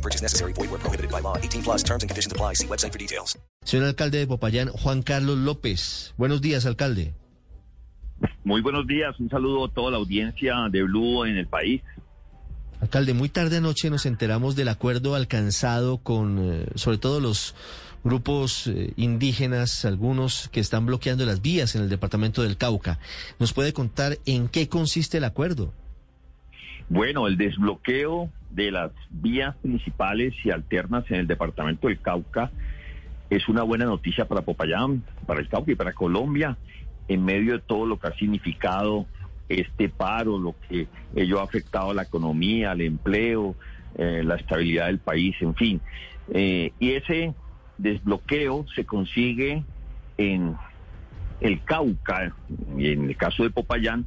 No purchase necessary. Void where prohibited by law. 18 plus terms and conditions apply. See website for details. Señor alcalde de Popayán, Juan Carlos López. Buenos días, alcalde. Muy buenos días, un saludo a toda la audiencia de Blue en el país. Alcalde, muy tarde anoche nos enteramos del acuerdo alcanzado con, eh, sobre todo los grupos eh, indígenas, algunos que están bloqueando las vías en el departamento del Cauca. ¿Nos puede contar en qué consiste el acuerdo? Bueno, el desbloqueo de las vías principales y alternas en el departamento del Cauca es una buena noticia para Popayán, para el Cauca y para Colombia, en medio de todo lo que ha significado este paro, lo que ello ha afectado a la economía, al empleo, eh, la estabilidad del país, en fin. Eh, y ese desbloqueo se consigue en el Cauca y en el caso de Popayán,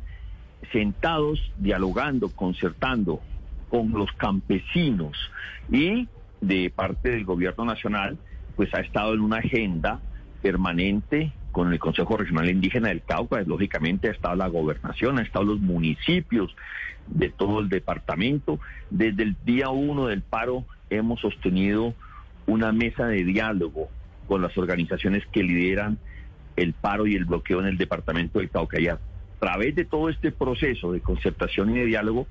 sentados, dialogando, concertando con los campesinos y de parte del gobierno nacional, pues ha estado en una agenda permanente con el Consejo Regional Indígena del Cauca, lógicamente ha estado la gobernación, ha estado los municipios de todo el departamento. Desde el día uno del paro hemos sostenido una mesa de diálogo con las organizaciones que lideran el paro y el bloqueo en el departamento del Cauca. Y a través de todo este proceso de concertación y de diálogo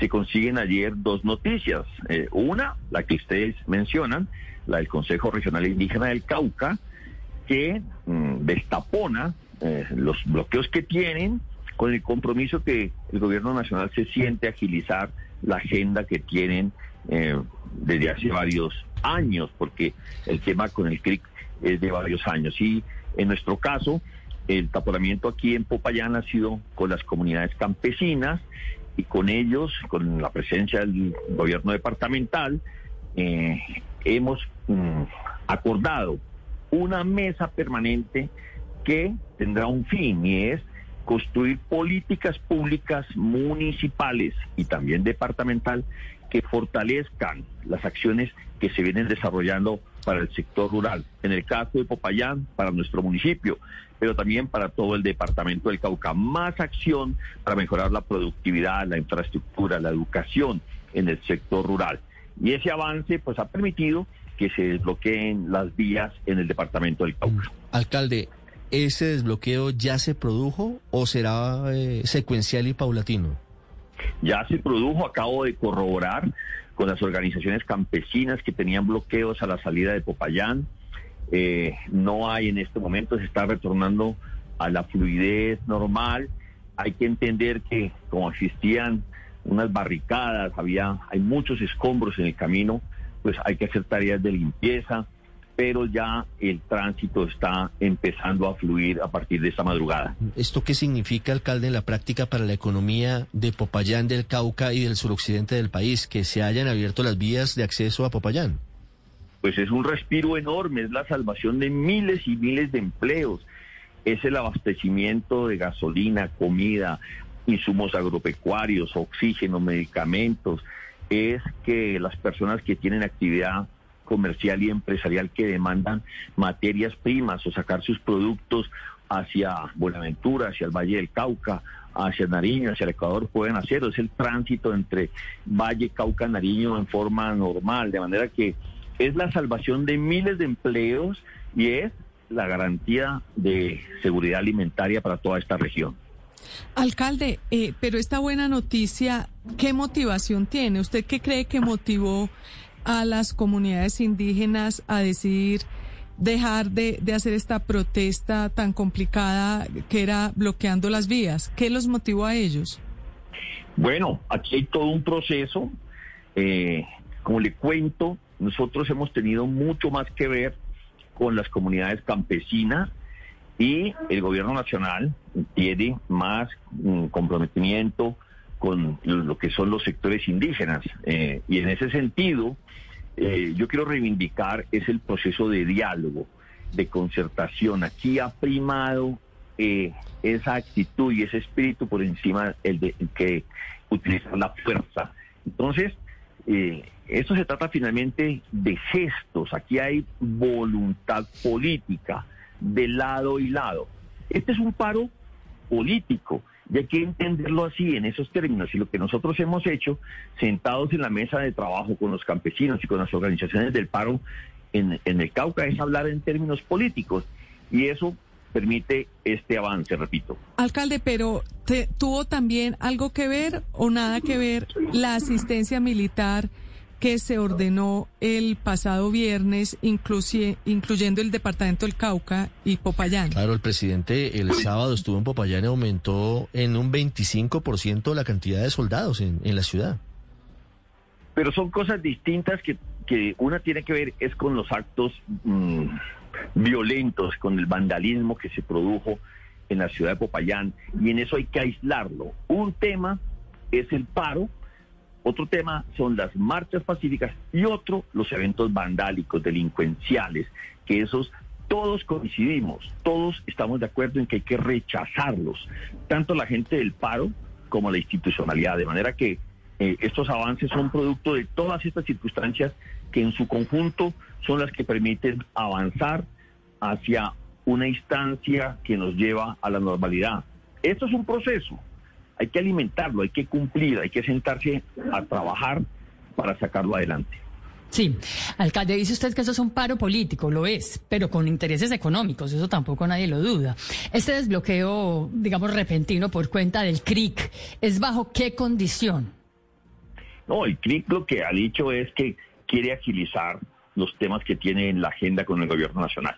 se consiguen ayer dos noticias. Eh, una, la que ustedes mencionan, la del Consejo Regional Indígena del Cauca, que mm, destapona eh, los bloqueos que tienen con el compromiso que el gobierno nacional se siente agilizar la agenda que tienen eh, desde hace varios años, porque el tema con el CRIC es de varios años. Y en nuestro caso, el taponamiento aquí en Popayán ha sido con las comunidades campesinas y con ellos, con la presencia del gobierno departamental, eh, hemos mm, acordado una mesa permanente que tendrá un fin y es construir políticas públicas municipales y también departamental que fortalezcan las acciones que se vienen desarrollando para el sector rural. En el caso de Popayán, para nuestro municipio, pero también para todo el departamento del Cauca. Más acción para mejorar la productividad, la infraestructura, la educación en el sector rural. Y ese avance pues ha permitido que se desbloqueen las vías en el departamento del Cauca. Alcalde, ¿ese desbloqueo ya se produjo o será eh, secuencial y paulatino? Ya se produjo, acabo de corroborar con las organizaciones campesinas que tenían bloqueos a la salida de Popayán. Eh, no hay en este momento, se está retornando a la fluidez normal. Hay que entender que como existían unas barricadas, había, hay muchos escombros en el camino, pues hay que hacer tareas de limpieza, pero ya el tránsito está empezando a fluir a partir de esta madrugada. ¿Esto qué significa, alcalde, en la práctica para la economía de Popayán, del Cauca y del suroccidente del país, que se hayan abierto las vías de acceso a Popayán? Pues es un respiro enorme, es la salvación de miles y miles de empleos, es el abastecimiento de gasolina, comida, insumos agropecuarios, oxígeno, medicamentos, es que las personas que tienen actividad comercial y empresarial que demandan materias primas o sacar sus productos hacia Buenaventura, hacia el Valle del Cauca, hacia Nariño, hacia el Ecuador, pueden hacerlo. Es el tránsito entre Valle, Cauca, Nariño en forma normal, de manera que es la salvación de miles de empleos y es la garantía de seguridad alimentaria para toda esta región. Alcalde, eh, pero esta buena noticia, ¿qué motivación tiene? ¿Usted qué cree que motivó a las comunidades indígenas a decidir dejar de, hacer esta protesta tan complicada que era bloqueando las vías? ¿Qué los motivó a ellos? Bueno, aquí hay todo un proceso. Eh, como le cuento, nosotros hemos tenido mucho más que ver con las comunidades campesinas y el gobierno nacional tiene más mm, comprometimiento con lo que son los sectores indígenas. Eh, y en ese sentido, eh, yo quiero reivindicar es el proceso de diálogo, de concertación. Aquí ha primado eh, esa actitud y ese espíritu por encima el de que utilizar la fuerza. Entonces, eh, esto se trata finalmente de gestos. Aquí hay voluntad política de lado y lado. Este es un paro político y hay que entenderlo así, en esos términos. Y lo que nosotros hemos hecho, sentados en la mesa de trabajo con los campesinos y con las organizaciones del paro en, en el Cauca, es hablar en términos políticos. Y eso permite este avance, repito. Alcalde, pero ¿tuvo también algo que ver o nada que ver la asistencia militar que se ordenó el pasado viernes, incluyendo el departamento del Cauca y Popayán? Claro, el presidente el sábado estuvo en Popayán y aumentó en un 25% la cantidad de soldados en, en la ciudad. Pero son cosas distintas que, que una tiene que ver es con los actos... Mmm, violentos, con el vandalismo que se produjo en la ciudad de Popayán, y en eso hay que aislarlo. Un tema es el paro, otro tema son las marchas pacíficas y otro los eventos vandálicos, delincuenciales, que esos todos coincidimos, todos estamos de acuerdo en que hay que rechazarlos, tanto la gente del paro como la institucionalidad, de manera que eh, estos avances son producto de todas estas circunstancias que en su conjunto son las que permiten avanzar hacia una instancia que nos lleva a la normalidad. Esto es un proceso, hay que alimentarlo, hay que cumplir, hay que sentarse a trabajar para sacarlo adelante. Sí, alcalde, dice usted que eso es un paro político, lo es, pero con intereses económicos, eso tampoco nadie lo duda. Este desbloqueo, digamos, repentino por cuenta del CRIC, ¿es bajo qué condición? No, el CRIC lo que ha dicho es que quiere agilizar los temas que tiene en la agenda con el gobierno nacional.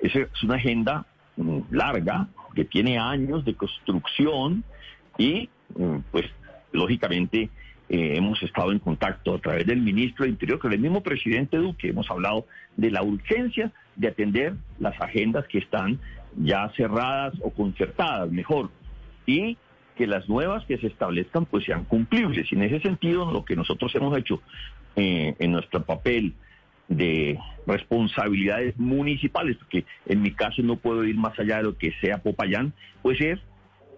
Esa es una agenda mm, larga, que tiene años de construcción y, mm, pues, lógicamente, eh, hemos estado en contacto a través del ministro de Interior con el mismo presidente Duque. Hemos hablado de la urgencia de atender las agendas que están ya cerradas o concertadas, mejor. Y que las nuevas que se establezcan pues sean cumplibles. Y en ese sentido, lo que nosotros hemos hecho eh, en nuestro papel de responsabilidades municipales, porque en mi caso no puedo ir más allá de lo que sea Popayán, pues es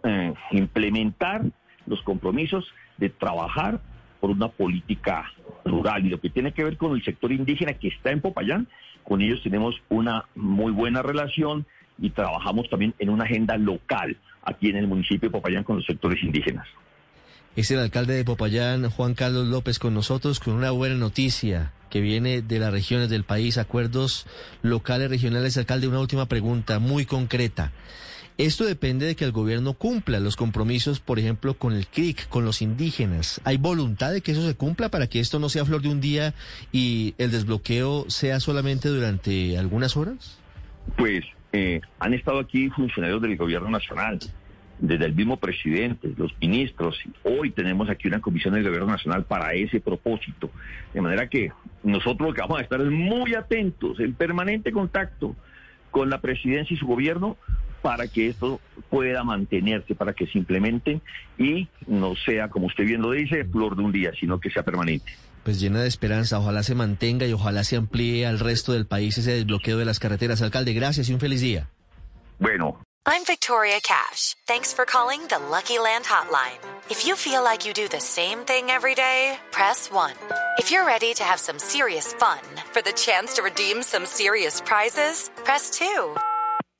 eh, implementar los compromisos de trabajar por una política rural y lo que tiene que ver con el sector indígena que está en Popayán, con ellos tenemos una muy buena relación y trabajamos también en una agenda local aquí en el municipio de Popayán con los sectores indígenas. Es el alcalde de Popayán, Juan Carlos López, con nosotros con una buena noticia que viene de las regiones del país, acuerdos locales, regionales. Alcalde, una última pregunta muy concreta. Esto depende de que el gobierno cumpla los compromisos, por ejemplo, con el CRIC, con los indígenas. ¿Hay voluntad de que eso se cumpla para que esto no sea flor de un día y el desbloqueo sea solamente durante algunas horas? Pues eh, han estado aquí funcionarios del gobierno nacional, desde el mismo presidente, los ministros. Hoy tenemos aquí una comisión del gobierno nacional para ese propósito. De manera que nosotros lo que vamos a estar es muy atentos, en permanente contacto con la presidencia y su gobierno para que esto pueda mantenerse, para que se implementen y no sea, como usted bien lo dice, flor de un día, sino que sea permanente pues llena de esperanza. Ojalá se mantenga y ojalá se amplíe al resto del país ese desbloqueo de las carreteras. Alcalde, gracias y un feliz día. Bueno. I'm Victoria Cash. Thanks for calling the Lucky Land Hotline. If you feel like you do the same thing every day, press 1. If you're ready to have some serious fun for the chance to redeem some serious prizes, press 2.